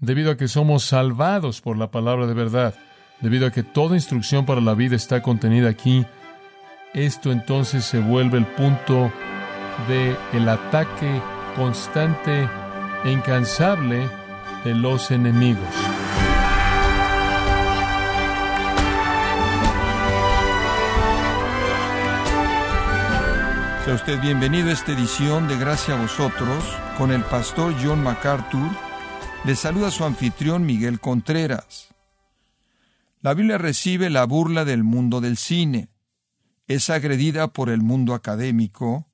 debido a que somos salvados por la palabra de verdad, debido a que toda instrucción para la vida está contenida aquí, esto entonces se vuelve el punto de el ataque constante e incansable de los enemigos. Sea usted bienvenido a esta edición de Gracia a vosotros con el pastor John MacArthur. Le saluda su anfitrión Miguel Contreras. La Biblia recibe la burla del mundo del cine. Es agredida por el mundo académico,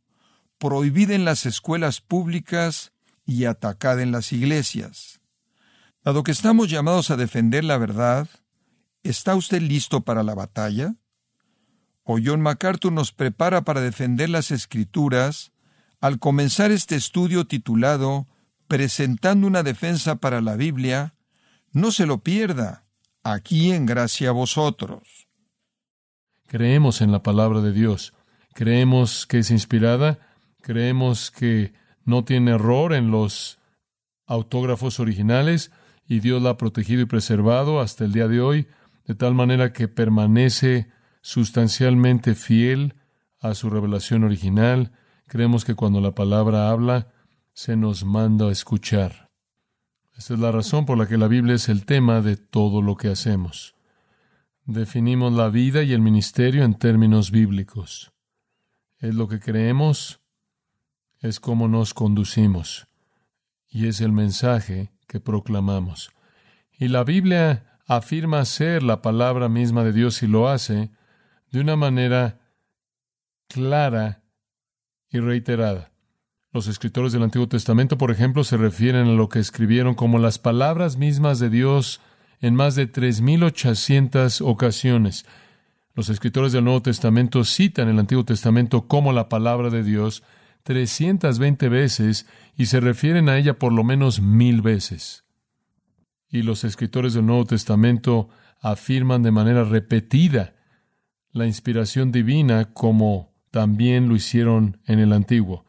prohibida en las escuelas públicas y atacada en las iglesias. Dado que estamos llamados a defender la verdad, ¿está usted listo para la batalla? O John MacArthur nos prepara para defender las escrituras al comenzar este estudio titulado Presentando una defensa para la Biblia, no se lo pierda, aquí en gracia a vosotros. Creemos en la palabra de Dios, creemos que es inspirada, creemos que no tiene error en los autógrafos originales y Dios la ha protegido y preservado hasta el día de hoy, de tal manera que permanece sustancialmente fiel a su revelación original. Creemos que cuando la palabra habla, se nos manda a escuchar. Esta es la razón por la que la Biblia es el tema de todo lo que hacemos. Definimos la vida y el ministerio en términos bíblicos. Es lo que creemos, es cómo nos conducimos, y es el mensaje que proclamamos. Y la Biblia afirma ser la palabra misma de Dios y lo hace de una manera clara y reiterada. Los escritores del Antiguo Testamento, por ejemplo, se refieren a lo que escribieron como las palabras mismas de Dios en más de 3.800 ocasiones. Los escritores del Nuevo Testamento citan el Antiguo Testamento como la palabra de Dios 320 veces y se refieren a ella por lo menos mil veces. Y los escritores del Nuevo Testamento afirman de manera repetida la inspiración divina como también lo hicieron en el Antiguo.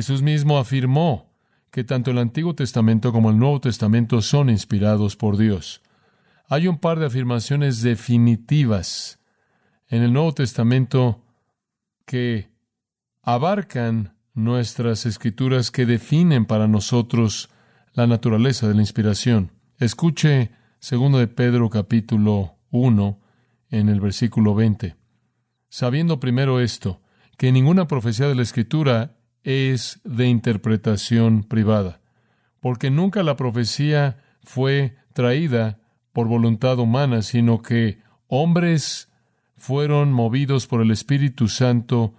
Jesús mismo afirmó que tanto el Antiguo Testamento como el Nuevo Testamento son inspirados por Dios. Hay un par de afirmaciones definitivas en el Nuevo Testamento que abarcan nuestras escrituras que definen para nosotros la naturaleza de la inspiración. Escuche segundo de Pedro capítulo 1 en el versículo 20. Sabiendo primero esto, que ninguna profecía de la Escritura es de interpretación privada, porque nunca la profecía fue traída por voluntad humana, sino que hombres fueron movidos por el Espíritu Santo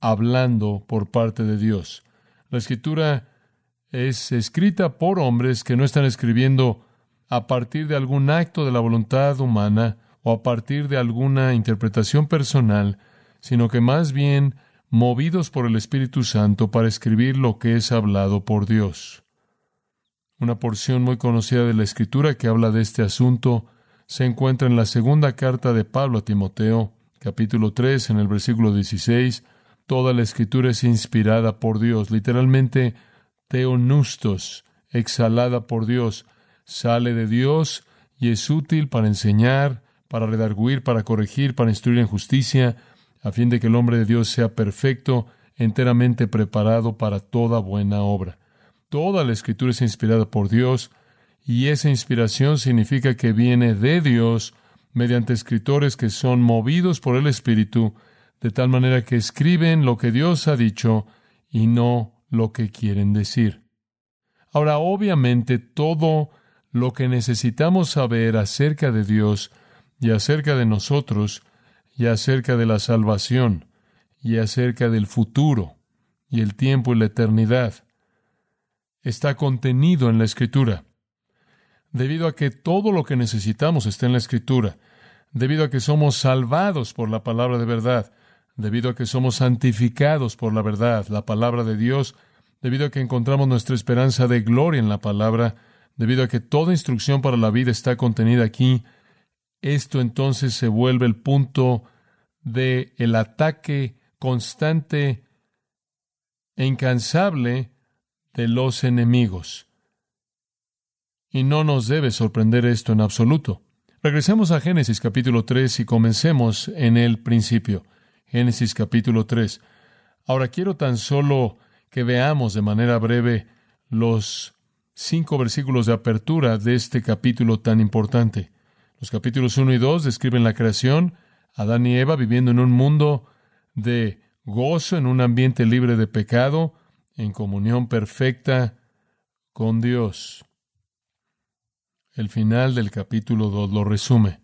hablando por parte de Dios. La escritura es escrita por hombres que no están escribiendo a partir de algún acto de la voluntad humana, o a partir de alguna interpretación personal, sino que más bien movidos por el Espíritu Santo para escribir lo que es hablado por Dios. Una porción muy conocida de la Escritura que habla de este asunto se encuentra en la segunda carta de Pablo a Timoteo, capítulo 3, en el versículo 16. Toda la Escritura es inspirada por Dios, literalmente teonustos, exhalada por Dios, sale de Dios y es útil para enseñar, para redarguir, para corregir, para instruir en justicia, a fin de que el hombre de Dios sea perfecto, enteramente preparado para toda buena obra. Toda la escritura es inspirada por Dios, y esa inspiración significa que viene de Dios mediante escritores que son movidos por el Espíritu, de tal manera que escriben lo que Dios ha dicho y no lo que quieren decir. Ahora, obviamente, todo lo que necesitamos saber acerca de Dios y acerca de nosotros, y acerca de la salvación, y acerca del futuro, y el tiempo y la eternidad, está contenido en la Escritura. Debido a que todo lo que necesitamos está en la Escritura, debido a que somos salvados por la palabra de verdad, debido a que somos santificados por la verdad, la palabra de Dios, debido a que encontramos nuestra esperanza de gloria en la palabra, debido a que toda instrucción para la vida está contenida aquí, esto entonces se vuelve el punto de el ataque constante e incansable de los enemigos. Y no nos debe sorprender esto en absoluto. Regresemos a Génesis capítulo 3 y comencemos en el principio. Génesis capítulo 3. Ahora quiero tan solo que veamos de manera breve los cinco versículos de apertura de este capítulo tan importante. Los capítulos 1 y 2 describen la creación, Adán y Eva viviendo en un mundo de gozo, en un ambiente libre de pecado, en comunión perfecta con Dios. El final del capítulo 2 lo resume.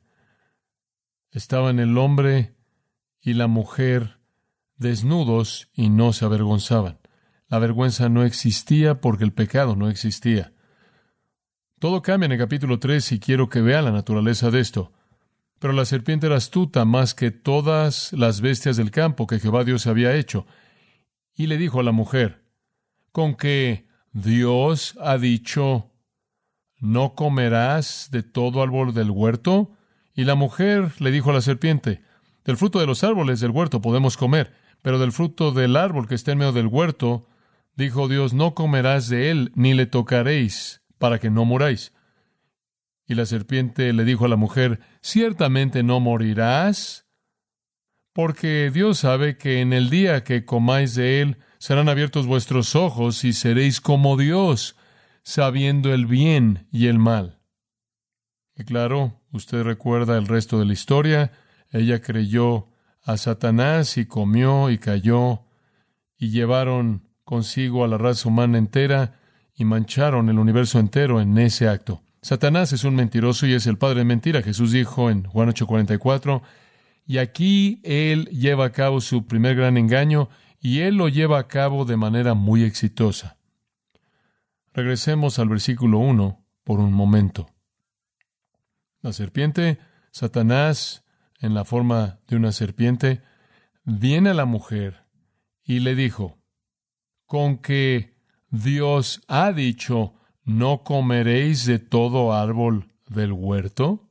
Estaban el hombre y la mujer desnudos y no se avergonzaban. La vergüenza no existía porque el pecado no existía. Todo cambia en el capítulo 3 y quiero que vea la naturaleza de esto. Pero la serpiente era astuta más que todas las bestias del campo que Jehová Dios había hecho. Y le dijo a la mujer, con que Dios ha dicho, ¿no comerás de todo árbol del huerto? Y la mujer le dijo a la serpiente, del fruto de los árboles del huerto podemos comer, pero del fruto del árbol que está en medio del huerto, dijo Dios, no comerás de él, ni le tocaréis, para que no muráis. Y la serpiente le dijo a la mujer, ciertamente no morirás, porque Dios sabe que en el día que comáis de él, serán abiertos vuestros ojos y seréis como Dios, sabiendo el bien y el mal. Y claro, usted recuerda el resto de la historia. Ella creyó a Satanás y comió y cayó y llevaron consigo a la raza humana entera mancharon el universo entero en ese acto. Satanás es un mentiroso y es el padre de mentira. Jesús dijo en Juan 8:44, y aquí él lleva a cabo su primer gran engaño y él lo lleva a cabo de manera muy exitosa. Regresemos al versículo 1 por un momento. La serpiente, Satanás, en la forma de una serpiente, viene a la mujer y le dijo, con que Dios ha dicho, no comeréis de todo árbol del huerto.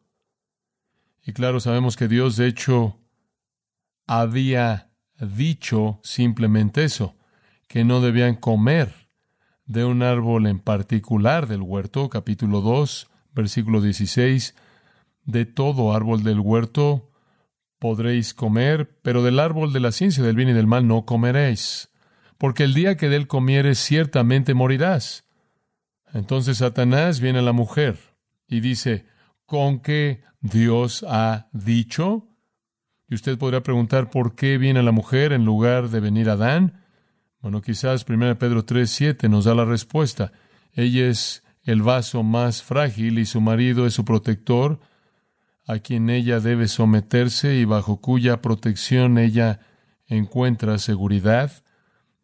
Y claro, sabemos que Dios de hecho había dicho simplemente eso, que no debían comer de un árbol en particular del huerto, capítulo 2, versículo 16, de todo árbol del huerto podréis comer, pero del árbol de la ciencia del bien y del mal no comeréis, porque el día que de él comieres ciertamente morirás. Entonces Satanás viene a la mujer y dice, ¿con qué Dios ha dicho? Y usted podrá preguntar por qué viene la mujer en lugar de venir Adán. Bueno, quizás 1 Pedro 3, 7 nos da la respuesta. Ella es el vaso más frágil y su marido es su protector, a quien ella debe someterse y bajo cuya protección ella encuentra seguridad.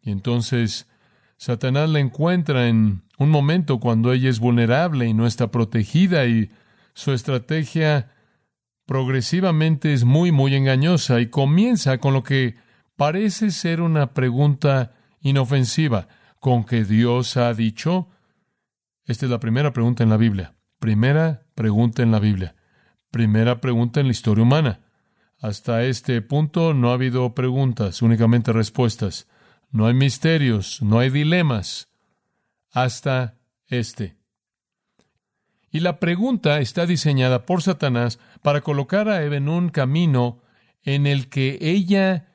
Y entonces Satanás la encuentra en un momento cuando ella es vulnerable y no está protegida y su estrategia progresivamente es muy, muy engañosa y comienza con lo que parece ser una pregunta inofensiva con que Dios ha dicho? Esta es la primera pregunta en la Biblia. Primera pregunta en la Biblia. Primera pregunta en la historia humana. Hasta este punto no ha habido preguntas, únicamente respuestas. No hay misterios, no hay dilemas. Hasta este. Y la pregunta está diseñada por Satanás para colocar a Eva en un camino en el que ella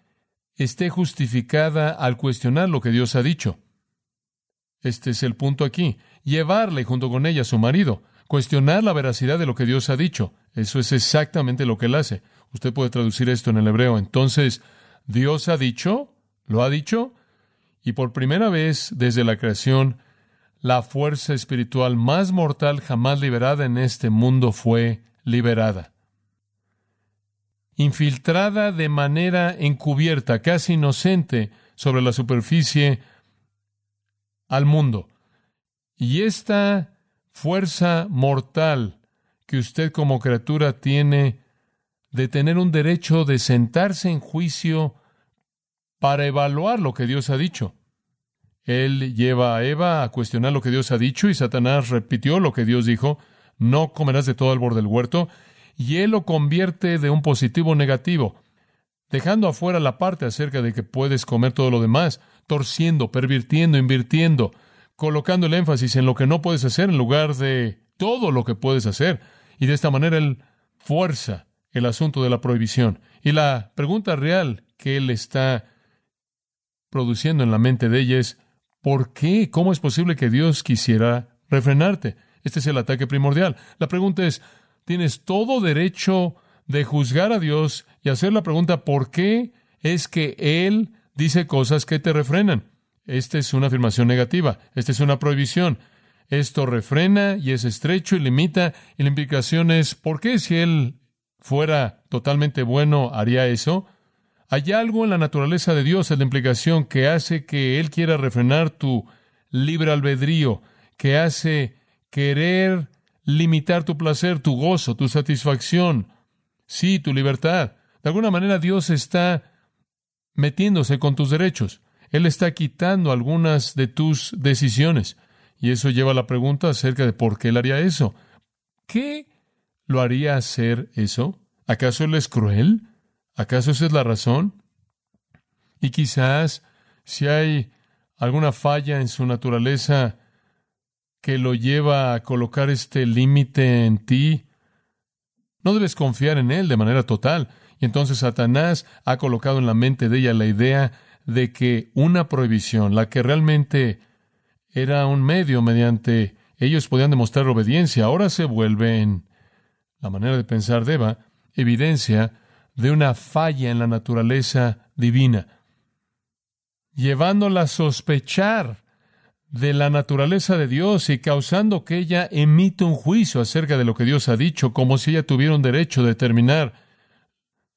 esté justificada al cuestionar lo que Dios ha dicho. Este es el punto aquí. Llevarle junto con ella a su marido, cuestionar la veracidad de lo que Dios ha dicho. Eso es exactamente lo que él hace. Usted puede traducir esto en el hebreo. Entonces, Dios ha dicho, lo ha dicho, y por primera vez desde la creación, la fuerza espiritual más mortal jamás liberada en este mundo fue liberada infiltrada de manera encubierta, casi inocente, sobre la superficie al mundo. Y esta fuerza mortal que usted como criatura tiene de tener un derecho de sentarse en juicio para evaluar lo que Dios ha dicho. Él lleva a Eva a cuestionar lo que Dios ha dicho y Satanás repitió lo que Dios dijo, no comerás de todo borde del huerto y él lo convierte de un positivo negativo, dejando afuera la parte acerca de que puedes comer todo lo demás, torciendo, pervirtiendo, invirtiendo, colocando el énfasis en lo que no puedes hacer en lugar de todo lo que puedes hacer. Y de esta manera Él fuerza el asunto de la prohibición. Y la pregunta real que Él está produciendo en la mente de ella es, ¿por qué? ¿Cómo es posible que Dios quisiera refrenarte? Este es el ataque primordial. La pregunta es, ¿tienes todo derecho de juzgar a Dios y hacer la pregunta, ¿por qué es que Él dice cosas que te refrenan? Esta es una afirmación negativa, esta es una prohibición. Esto refrena y es estrecho y limita, y la implicación es, ¿por qué si Él fuera totalmente bueno haría eso? Hay algo en la naturaleza de Dios, en la implicación que hace que Él quiera refrenar tu libre albedrío, que hace querer limitar tu placer, tu gozo, tu satisfacción, sí, tu libertad. De alguna manera Dios está metiéndose con tus derechos. Él está quitando algunas de tus decisiones. Y eso lleva a la pregunta acerca de por qué Él haría eso. ¿Qué lo haría hacer eso? ¿Acaso Él es cruel? ¿Acaso esa es la razón? Y quizás si hay alguna falla en su naturaleza que lo lleva a colocar este límite en ti, no debes confiar en Él de manera total. Y entonces Satanás ha colocado en la mente de ella la idea de que una prohibición, la que realmente era un medio mediante ellos podían demostrar obediencia, ahora se vuelve en la manera de pensar de Eva, evidencia de una falla en la naturaleza divina, llevándola a sospechar de la naturaleza de Dios y causando que ella emite un juicio acerca de lo que Dios ha dicho, como si ella tuviera un derecho de determinar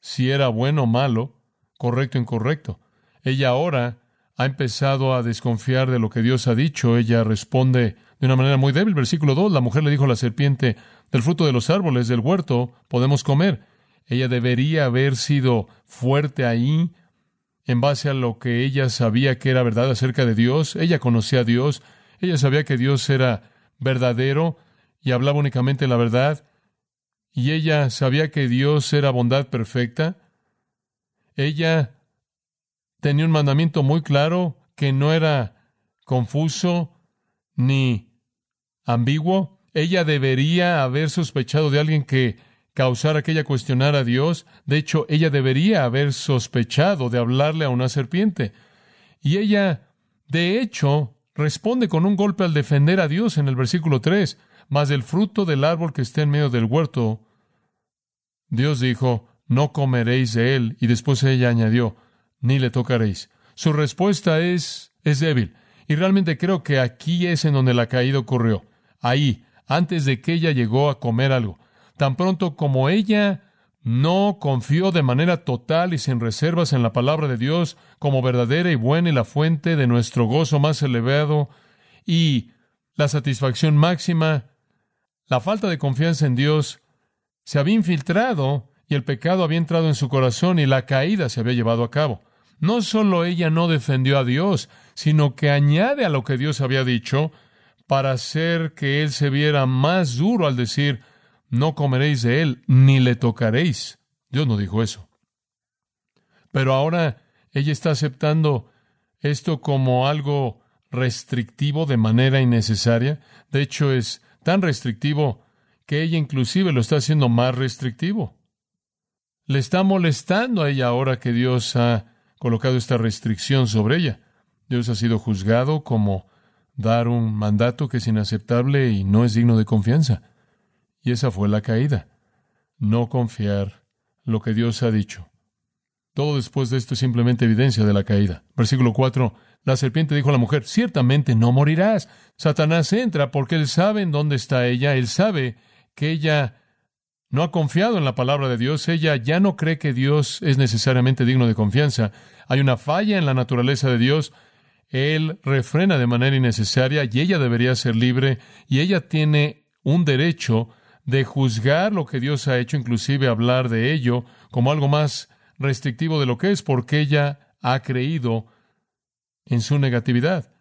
si era bueno o malo, correcto o incorrecto. Ella ahora ha empezado a desconfiar de lo que Dios ha dicho. Ella responde de una manera muy débil. Versículo 2, la mujer le dijo a la serpiente, del fruto de los árboles del huerto podemos comer. Ella debería haber sido fuerte ahí en base a lo que ella sabía que era verdad acerca de Dios. Ella conocía a Dios, ella sabía que Dios era verdadero y hablaba únicamente la verdad, y ella sabía que Dios era bondad perfecta. Ella tenía un mandamiento muy claro que no era confuso ni ambiguo. Ella debería haber sospechado de alguien que causar que ella cuestionara a Dios. De hecho, ella debería haber sospechado de hablarle a una serpiente. Y ella, de hecho, responde con un golpe al defender a Dios en el versículo 3. Mas del fruto del árbol que esté en medio del huerto, Dios dijo, no comeréis de él. Y después ella añadió, ni le tocaréis. Su respuesta es, es débil. Y realmente creo que aquí es en donde la caída ocurrió. Ahí, antes de que ella llegó a comer algo. Tan pronto como ella no confió de manera total y sin reservas en la palabra de Dios como verdadera y buena y la fuente de nuestro gozo más elevado y la satisfacción máxima, la falta de confianza en Dios se había infiltrado y el pecado había entrado en su corazón y la caída se había llevado a cabo. No solo ella no defendió a Dios, sino que añade a lo que Dios había dicho para hacer que él se viera más duro al decir, no comeréis de él, ni le tocaréis. Dios no dijo eso. Pero ahora ella está aceptando esto como algo restrictivo de manera innecesaria. De hecho, es tan restrictivo que ella inclusive lo está haciendo más restrictivo. Le está molestando a ella ahora que Dios ha colocado esta restricción sobre ella. Dios ha sido juzgado como dar un mandato que es inaceptable y no es digno de confianza. Y esa fue la caída. No confiar lo que Dios ha dicho. Todo después de esto es simplemente evidencia de la caída. Versículo 4. La serpiente dijo a la mujer, ciertamente no morirás. Satanás entra porque él sabe en dónde está ella, él sabe que ella no ha confiado en la palabra de Dios, ella ya no cree que Dios es necesariamente digno de confianza. Hay una falla en la naturaleza de Dios, él refrena de manera innecesaria y ella debería ser libre y ella tiene un derecho de juzgar lo que Dios ha hecho, inclusive hablar de ello como algo más restrictivo de lo que es, porque ella ha creído en su negatividad.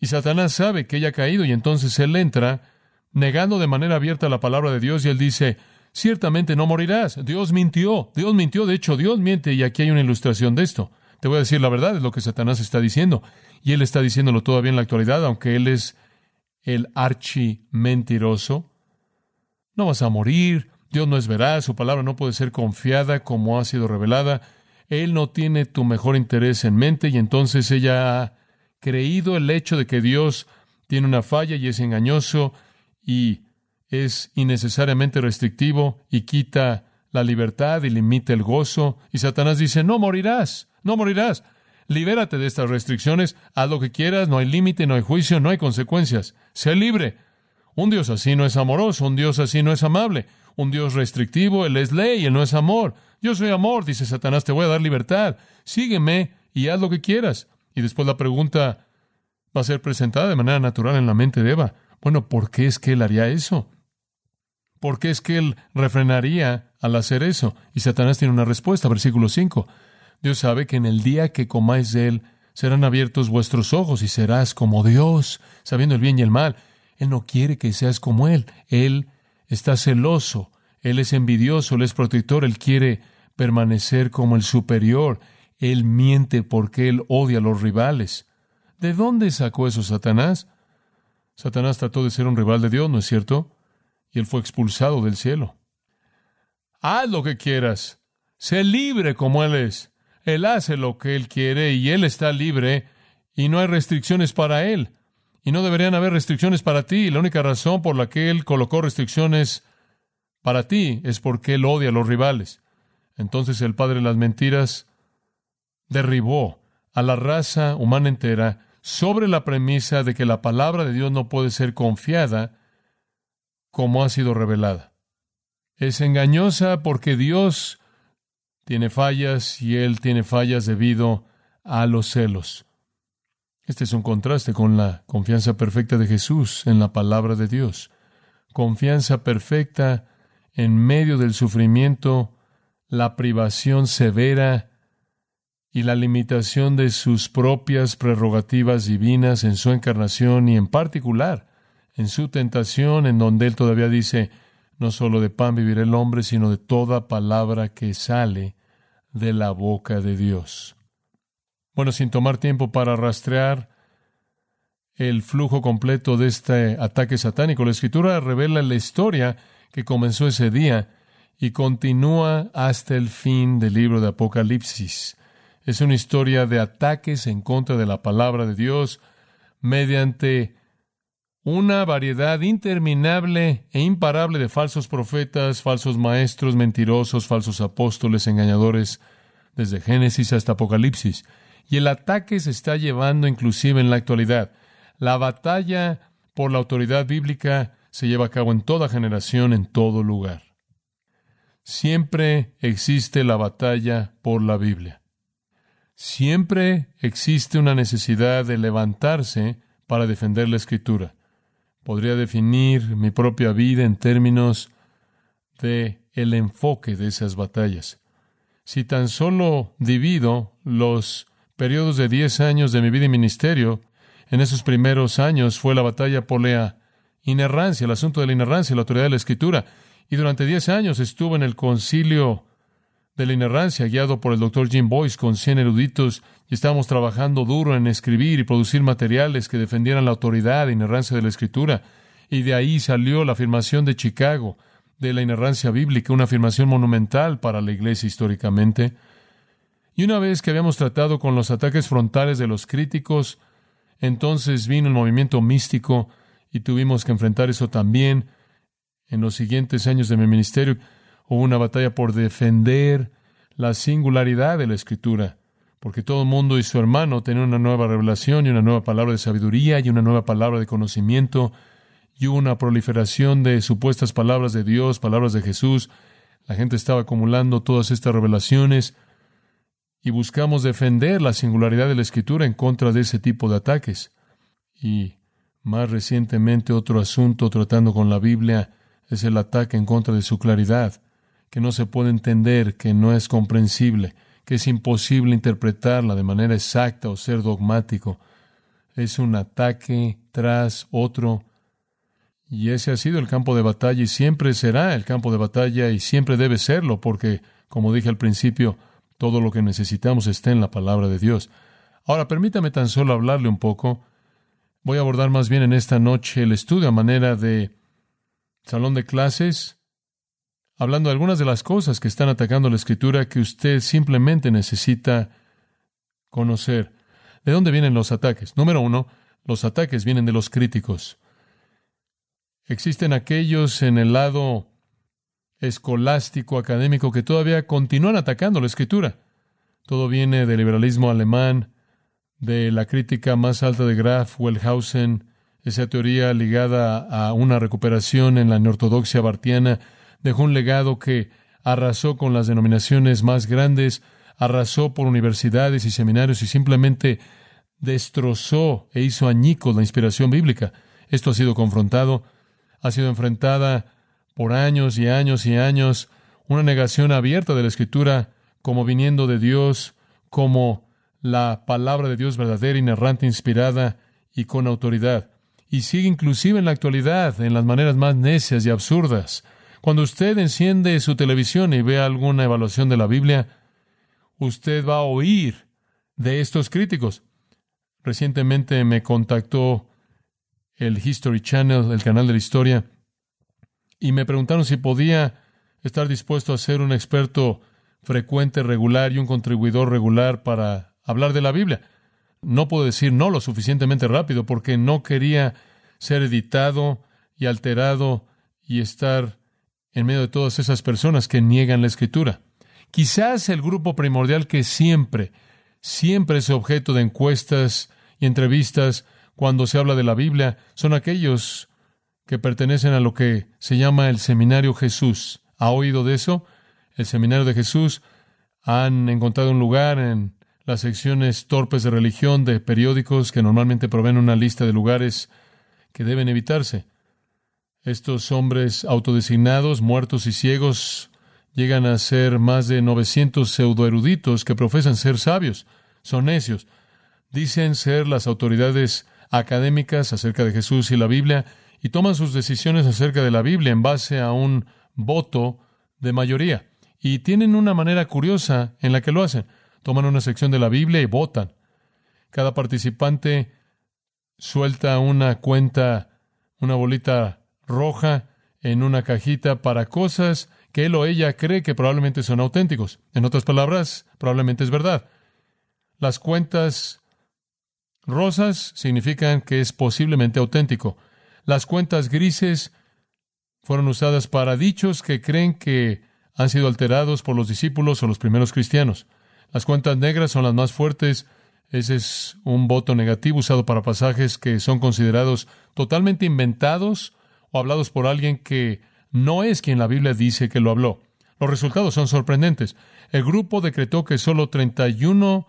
Y Satanás sabe que ella ha caído y entonces él entra negando de manera abierta la palabra de Dios y él dice, ciertamente no morirás. Dios mintió, Dios mintió, de hecho Dios miente y aquí hay una ilustración de esto. Te voy a decir la verdad, es lo que Satanás está diciendo. Y él está diciéndolo todavía en la actualidad, aunque él es el archi mentiroso no vas a morir, Dios no es veraz, su palabra no puede ser confiada como ha sido revelada, Él no tiene tu mejor interés en mente y entonces ella ha creído el hecho de que Dios tiene una falla y es engañoso y es innecesariamente restrictivo y quita la libertad y limita el gozo. Y Satanás dice, no morirás, no morirás. Libérate de estas restricciones, haz lo que quieras, no hay límite, no hay juicio, no hay consecuencias. Sé libre. Un Dios así no es amoroso, un Dios así no es amable, un Dios restrictivo, Él es ley, Él no es amor. Yo soy amor, dice Satanás, te voy a dar libertad. Sígueme y haz lo que quieras. Y después la pregunta va a ser presentada de manera natural en la mente de Eva. Bueno, ¿por qué es que Él haría eso? ¿Por qué es que Él refrenaría al hacer eso? Y Satanás tiene una respuesta, versículo 5. Dios sabe que en el día que comáis de Él, serán abiertos vuestros ojos y serás como Dios, sabiendo el bien y el mal. Él no quiere que seas como Él. Él está celoso, Él es envidioso, Él es protector, Él quiere permanecer como el superior. Él miente porque Él odia a los rivales. ¿De dónde sacó eso Satanás? Satanás trató de ser un rival de Dios, ¿no es cierto? Y él fue expulsado del cielo. Haz lo que quieras. Sé libre como Él es. Él hace lo que Él quiere y Él está libre y no hay restricciones para Él. Y no deberían haber restricciones para ti. La única razón por la que Él colocó restricciones para ti es porque Él odia a los rivales. Entonces el Padre de las Mentiras derribó a la raza humana entera sobre la premisa de que la palabra de Dios no puede ser confiada como ha sido revelada. Es engañosa porque Dios tiene fallas y Él tiene fallas debido a los celos. Este es un contraste con la confianza perfecta de Jesús en la palabra de Dios. Confianza perfecta en medio del sufrimiento, la privación severa y la limitación de sus propias prerrogativas divinas en su encarnación y en particular en su tentación, en donde él todavía dice, no solo de pan vivirá el hombre, sino de toda palabra que sale de la boca de Dios. Bueno, sin tomar tiempo para rastrear el flujo completo de este ataque satánico, la escritura revela la historia que comenzó ese día y continúa hasta el fin del libro de Apocalipsis. Es una historia de ataques en contra de la palabra de Dios mediante una variedad interminable e imparable de falsos profetas, falsos maestros, mentirosos, falsos apóstoles, engañadores, desde Génesis hasta Apocalipsis. Y el ataque se está llevando inclusive en la actualidad. La batalla por la autoridad bíblica se lleva a cabo en toda generación, en todo lugar. Siempre existe la batalla por la Biblia. Siempre existe una necesidad de levantarse para defender la escritura. Podría definir mi propia vida en términos de el enfoque de esas batallas. Si tan solo divido los periodos de diez años de mi vida y ministerio, en esos primeros años fue la batalla por la inerrancia, el asunto de la inerrancia, la autoridad de la escritura. Y durante diez años estuve en el concilio de la inerrancia, guiado por el doctor Jim Boyce con cien eruditos, y estábamos trabajando duro en escribir y producir materiales que defendieran la autoridad e inerrancia de la escritura. Y de ahí salió la afirmación de Chicago de la inerrancia bíblica, una afirmación monumental para la iglesia históricamente. Y una vez que habíamos tratado con los ataques frontales de los críticos, entonces vino el movimiento místico y tuvimos que enfrentar eso también. En los siguientes años de mi ministerio hubo una batalla por defender la singularidad de la escritura, porque todo el mundo y su hermano tenían una nueva revelación y una nueva palabra de sabiduría y una nueva palabra de conocimiento y hubo una proliferación de supuestas palabras de Dios, palabras de Jesús. La gente estaba acumulando todas estas revelaciones y buscamos defender la singularidad de la escritura en contra de ese tipo de ataques. Y más recientemente otro asunto tratando con la Biblia es el ataque en contra de su claridad, que no se puede entender, que no es comprensible, que es imposible interpretarla de manera exacta o ser dogmático. Es un ataque tras otro. Y ese ha sido el campo de batalla y siempre será el campo de batalla y siempre debe serlo, porque, como dije al principio, todo lo que necesitamos está en la palabra de Dios. Ahora, permítame tan solo hablarle un poco. Voy a abordar más bien en esta noche el estudio a manera de salón de clases, hablando de algunas de las cosas que están atacando la escritura que usted simplemente necesita conocer. ¿De dónde vienen los ataques? Número uno, los ataques vienen de los críticos. Existen aquellos en el lado escolástico, académico, que todavía continúan atacando la escritura. Todo viene del liberalismo alemán, de la crítica más alta de Graf, Wellhausen, esa teoría ligada a una recuperación en la neortodoxia bartiana, dejó un legado que arrasó con las denominaciones más grandes, arrasó por universidades y seminarios y simplemente destrozó e hizo añicos la inspiración bíblica. Esto ha sido confrontado, ha sido enfrentada por años y años y años, una negación abierta de la Escritura como viniendo de Dios, como la palabra de Dios verdadera, inerrante, inspirada y con autoridad. Y sigue inclusive en la actualidad, en las maneras más necias y absurdas. Cuando usted enciende su televisión y ve alguna evaluación de la Biblia, usted va a oír de estos críticos. Recientemente me contactó el History Channel, el canal de la historia, y me preguntaron si podía estar dispuesto a ser un experto frecuente, regular y un contribuidor regular para hablar de la Biblia. No puedo decir no lo suficientemente rápido porque no quería ser editado y alterado y estar en medio de todas esas personas que niegan la escritura. Quizás el grupo primordial que siempre, siempre es objeto de encuestas y entrevistas cuando se habla de la Biblia son aquellos que pertenecen a lo que se llama el Seminario Jesús. ¿Ha oído de eso? El Seminario de Jesús han encontrado un lugar en las secciones torpes de religión de periódicos que normalmente proveen una lista de lugares que deben evitarse. Estos hombres autodesignados, muertos y ciegos, llegan a ser más de 900 pseudoeruditos que profesan ser sabios. Son necios. Dicen ser las autoridades académicas acerca de Jesús y la Biblia y toman sus decisiones acerca de la Biblia en base a un voto de mayoría. Y tienen una manera curiosa en la que lo hacen. Toman una sección de la Biblia y votan. Cada participante suelta una cuenta, una bolita roja en una cajita para cosas que él o ella cree que probablemente son auténticos. En otras palabras, probablemente es verdad. Las cuentas rosas significan que es posiblemente auténtico. Las cuentas grises fueron usadas para dichos que creen que han sido alterados por los discípulos o los primeros cristianos. Las cuentas negras son las más fuertes. Ese es un voto negativo usado para pasajes que son considerados totalmente inventados o hablados por alguien que no es quien la Biblia dice que lo habló. Los resultados son sorprendentes. El grupo decretó que solo 31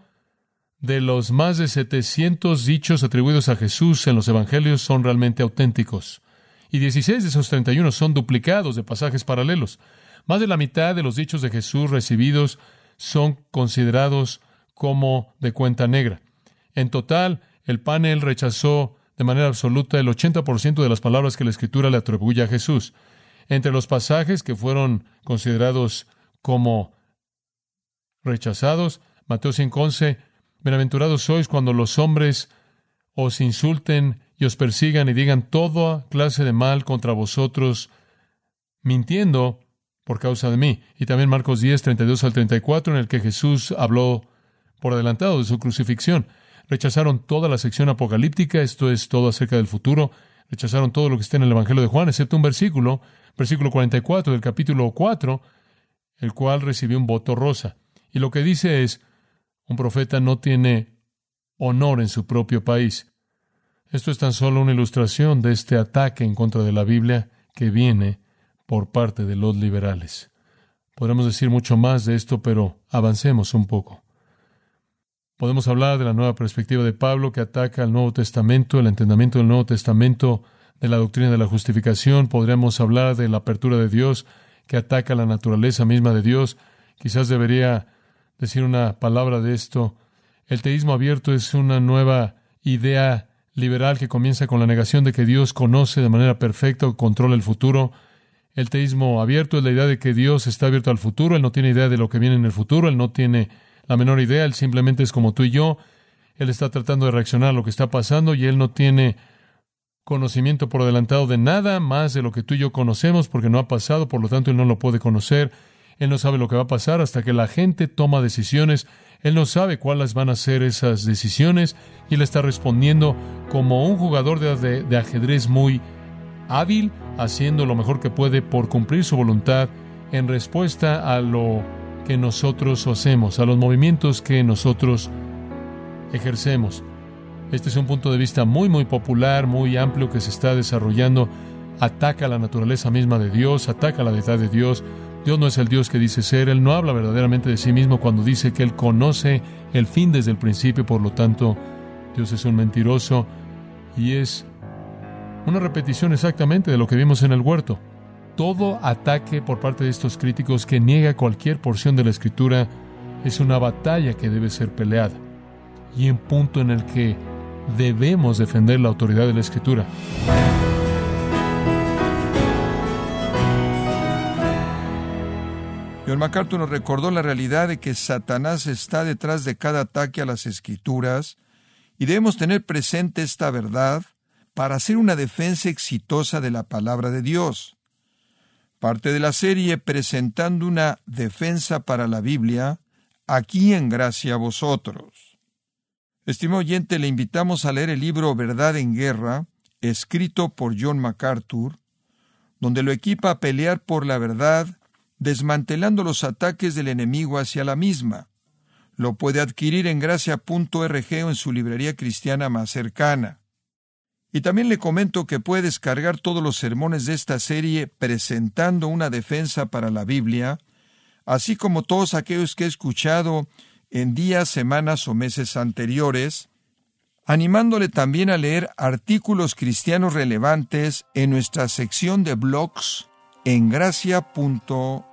de los más de 700 dichos atribuidos a Jesús en los evangelios son realmente auténticos. Y 16 de esos 31 son duplicados de pasajes paralelos. Más de la mitad de los dichos de Jesús recibidos son considerados como de cuenta negra. En total, el panel rechazó de manera absoluta el 80% de las palabras que la Escritura le atribuye a Jesús. Entre los pasajes que fueron considerados como rechazados, Mateo 5:11, Bienaventurados sois cuando los hombres os insulten y os persigan y digan toda clase de mal contra vosotros, mintiendo por causa de mí. Y también Marcos 10, 32 al 34, en el que Jesús habló por adelantado de su crucifixión. Rechazaron toda la sección apocalíptica, esto es todo acerca del futuro. Rechazaron todo lo que está en el Evangelio de Juan, excepto un versículo, versículo 44 del capítulo 4, el cual recibió un voto rosa. Y lo que dice es, un profeta no tiene honor en su propio país. Esto es tan solo una ilustración de este ataque en contra de la Biblia que viene por parte de los liberales. Podremos decir mucho más de esto, pero avancemos un poco. Podemos hablar de la nueva perspectiva de Pablo que ataca al Nuevo Testamento, el entendimiento del Nuevo Testamento, de la doctrina de la justificación. Podríamos hablar de la apertura de Dios que ataca la naturaleza misma de Dios. Quizás debería decir una palabra de esto. El teísmo abierto es una nueva idea liberal que comienza con la negación de que Dios conoce de manera perfecta o controla el futuro. El teísmo abierto es la idea de que Dios está abierto al futuro, Él no tiene idea de lo que viene en el futuro, Él no tiene la menor idea, Él simplemente es como tú y yo, Él está tratando de reaccionar a lo que está pasando y Él no tiene conocimiento por adelantado de nada más de lo que tú y yo conocemos porque no ha pasado, por lo tanto Él no lo puede conocer. Él no sabe lo que va a pasar hasta que la gente toma decisiones. Él no sabe cuáles van a ser esas decisiones y Él está respondiendo como un jugador de, ajedrez muy hábil, haciendo lo mejor que puede por cumplir su voluntad en respuesta a lo que nosotros hacemos, a los movimientos que nosotros ejercemos. Este es un punto de vista muy, muy popular, muy amplio que se está desarrollando. Ataca la naturaleza misma de Dios, ataca la deidad de Dios. Dios no es el Dios que dice ser, Él no habla verdaderamente de sí mismo cuando dice que Él conoce el fin desde el principio, por lo tanto, Dios es un mentiroso y es una repetición exactamente de lo que vimos en el huerto. Todo ataque por parte de estos críticos que niega cualquier porción de la escritura es una batalla que debe ser peleada y un punto en el que debemos defender la autoridad de la escritura. John MacArthur nos recordó la realidad de que Satanás está detrás de cada ataque a las escrituras y debemos tener presente esta verdad para hacer una defensa exitosa de la palabra de Dios. Parte de la serie presentando una defensa para la Biblia, aquí en gracia a vosotros. Estimado oyente, le invitamos a leer el libro Verdad en Guerra, escrito por John MacArthur, donde lo equipa a pelear por la verdad, desmantelando los ataques del enemigo hacia la misma. Lo puede adquirir en gracia.org o en su librería cristiana más cercana. Y también le comento que puede descargar todos los sermones de esta serie presentando una defensa para la Biblia, así como todos aquellos que he escuchado en días, semanas o meses anteriores, animándole también a leer artículos cristianos relevantes en nuestra sección de blogs en gracia.org.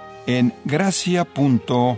en gracia.org.